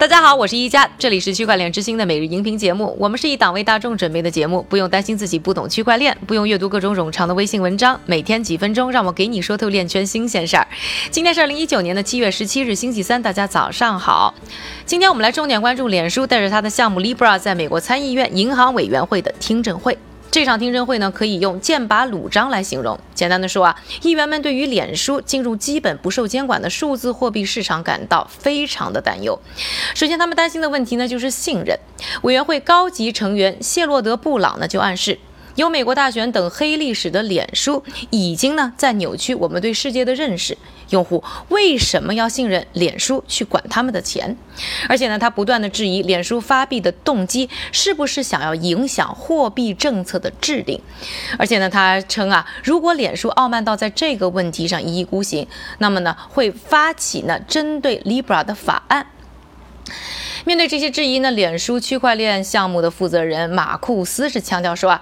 大家好，我是一加，这里是区块链之星的每日音频节目。我们是一档为大众准备的节目，不用担心自己不懂区块链，不用阅读各种冗长的微信文章，每天几分钟，让我给你说透链圈新鲜事儿。今天是二零一九年的七月十七日，星期三，大家早上好。今天我们来重点关注脸书带着它的项目 Libra 在美国参议院银行委员会的听证会。这场听证会呢，可以用剑拔弩张来形容。简单的说啊，议员们对于脸书进入基本不受监管的数字货币市场感到非常的担忧。首先，他们担心的问题呢，就是信任。委员会高级成员谢洛德·布朗呢，就暗示。有美国大选等黑历史的脸书，已经呢在扭曲我们对世界的认识。用户为什么要信任脸书去管他们的钱？而且呢，他不断的质疑脸书发币的动机是不是想要影响货币政策的制定。而且呢，他称啊，如果脸书傲慢到在这个问题上一意孤行，那么呢会发起呢针对 Libra 的法案。面对这些质疑呢，脸书区块链项目的负责人马库斯是强调说啊，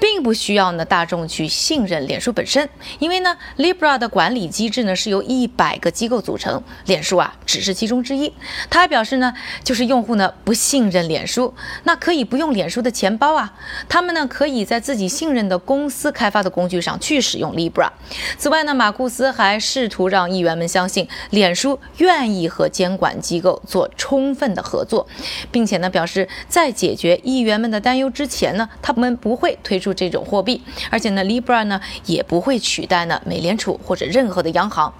并不需要呢大众去信任脸书本身，因为呢 Libra 的管理机制呢是由一百个机构组成，脸书啊只是其中之一。他还表示呢，就是用户呢不信任脸书，那可以不用脸书的钱包啊，他们呢可以在自己信任的公司开发的工具上去使用 Libra。此外呢，马库斯还试图让议员们相信脸书愿意和监管机构做充分的合。合作，并且呢表示，在解决议员们的担忧之前呢，他们不会推出这种货币，而且呢，Libra 呢也不会取代呢美联储或者任何的央行。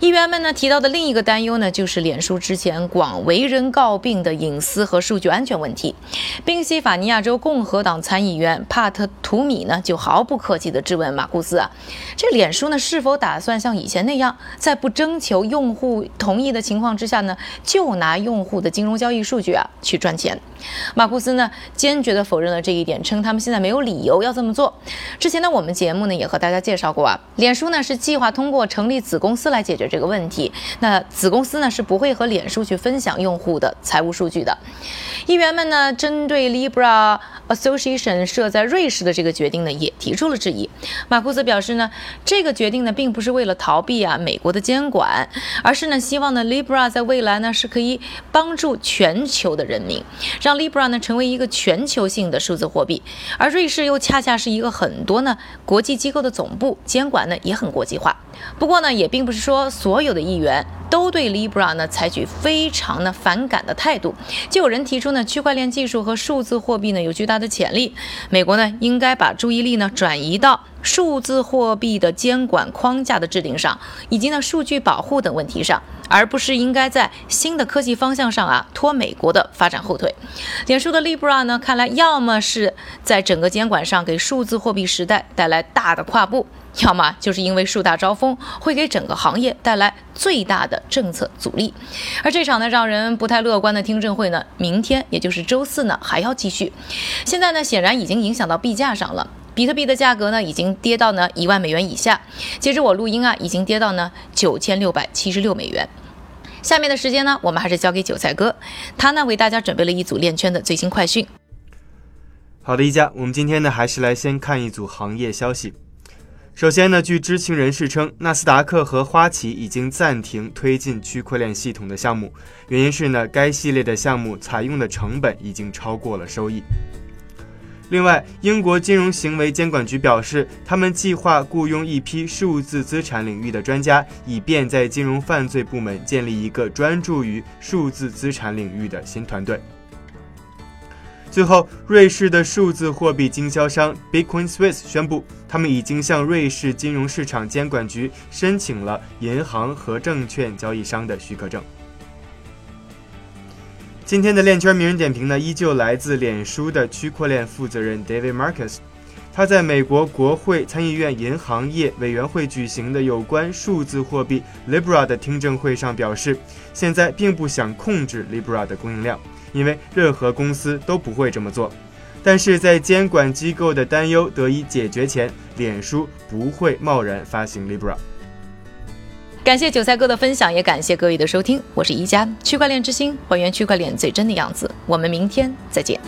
议员们呢提到的另一个担忧呢，就是脸书之前广为人诟病的隐私和数据安全问题。宾夕法尼亚州共和党参议员帕特图米呢就毫不客气地质问马库斯啊，这脸书呢是否打算像以前那样，在不征求用户同意的情况之下呢，就拿用户的金融交易数据啊去赚钱？马库斯呢坚决地否认了这一点，称他们现在没有理由要这么做。之前呢我们节目呢也和大家介绍过啊，脸书呢是计划通过成立子公司来解决。这个问题，那子公司呢是不会和脸书去分享用户的财务数据的。议员们呢针对 Libra Association 设在瑞士的这个决定呢也提出了质疑。马库斯表示呢，这个决定呢并不是为了逃避啊美国的监管，而是呢希望呢 Libra 在未来呢是可以帮助全球的人民，让 Libra 呢成为一个全球性的数字货币。而瑞士又恰恰是一个很多呢国际机构的总部，监管呢也很国际化。不过呢也并不是说。所有的议员都对 Libra 呢采取非常的反感的态度，就有人提出呢，区块链技术和数字货币呢有巨大的潜力，美国呢应该把注意力呢转移到数字货币的监管框架的制定上，以及呢数据保护等问题上，而不是应该在新的科技方向上啊拖美国的发展后腿。脸书的 Libra 呢，看来要么是在整个监管上给数字货币时代带来大的跨步。要么就是因为树大招风，会给整个行业带来最大的政策阻力。而这场呢让人不太乐观的听证会呢，明天也就是周四呢还要继续。现在呢显然已经影响到币价上了，比特币的价格呢已经跌到呢一万美元以下。截止我录音啊，已经跌到呢九千六百七十六美元。下面的时间呢，我们还是交给韭菜哥，他呢为大家准备了一组链圈的最新快讯。好的，一家，我们今天呢还是来先看一组行业消息。首先呢，据知情人士称，纳斯达克和花旗已经暂停推进区块链系统的项目，原因是呢，该系列的项目采用的成本已经超过了收益。另外，英国金融行为监管局表示，他们计划雇佣一批数字资产领域的专家，以便在金融犯罪部门建立一个专注于数字资产领域的新团队。最后，瑞士的数字货币经销商 Bitcoin Swiss 宣布，他们已经向瑞士金融市场监管局申请了银行和证券交易商的许可证。今天的链圈名人点评呢，依旧来自脸书的区块链负责人 David Marcus。他在美国国会参议院银行业委员会举行的有关数字货币 Libra 的听证会上表示，现在并不想控制 Libra 的供应量。因为任何公司都不会这么做，但是在监管机构的担忧得以解决前，脸书不会贸然发行 Libra。感谢韭菜哥的分享，也感谢各位的收听，我是宜家区块链之星，还原区块链最真的样子，我们明天再见。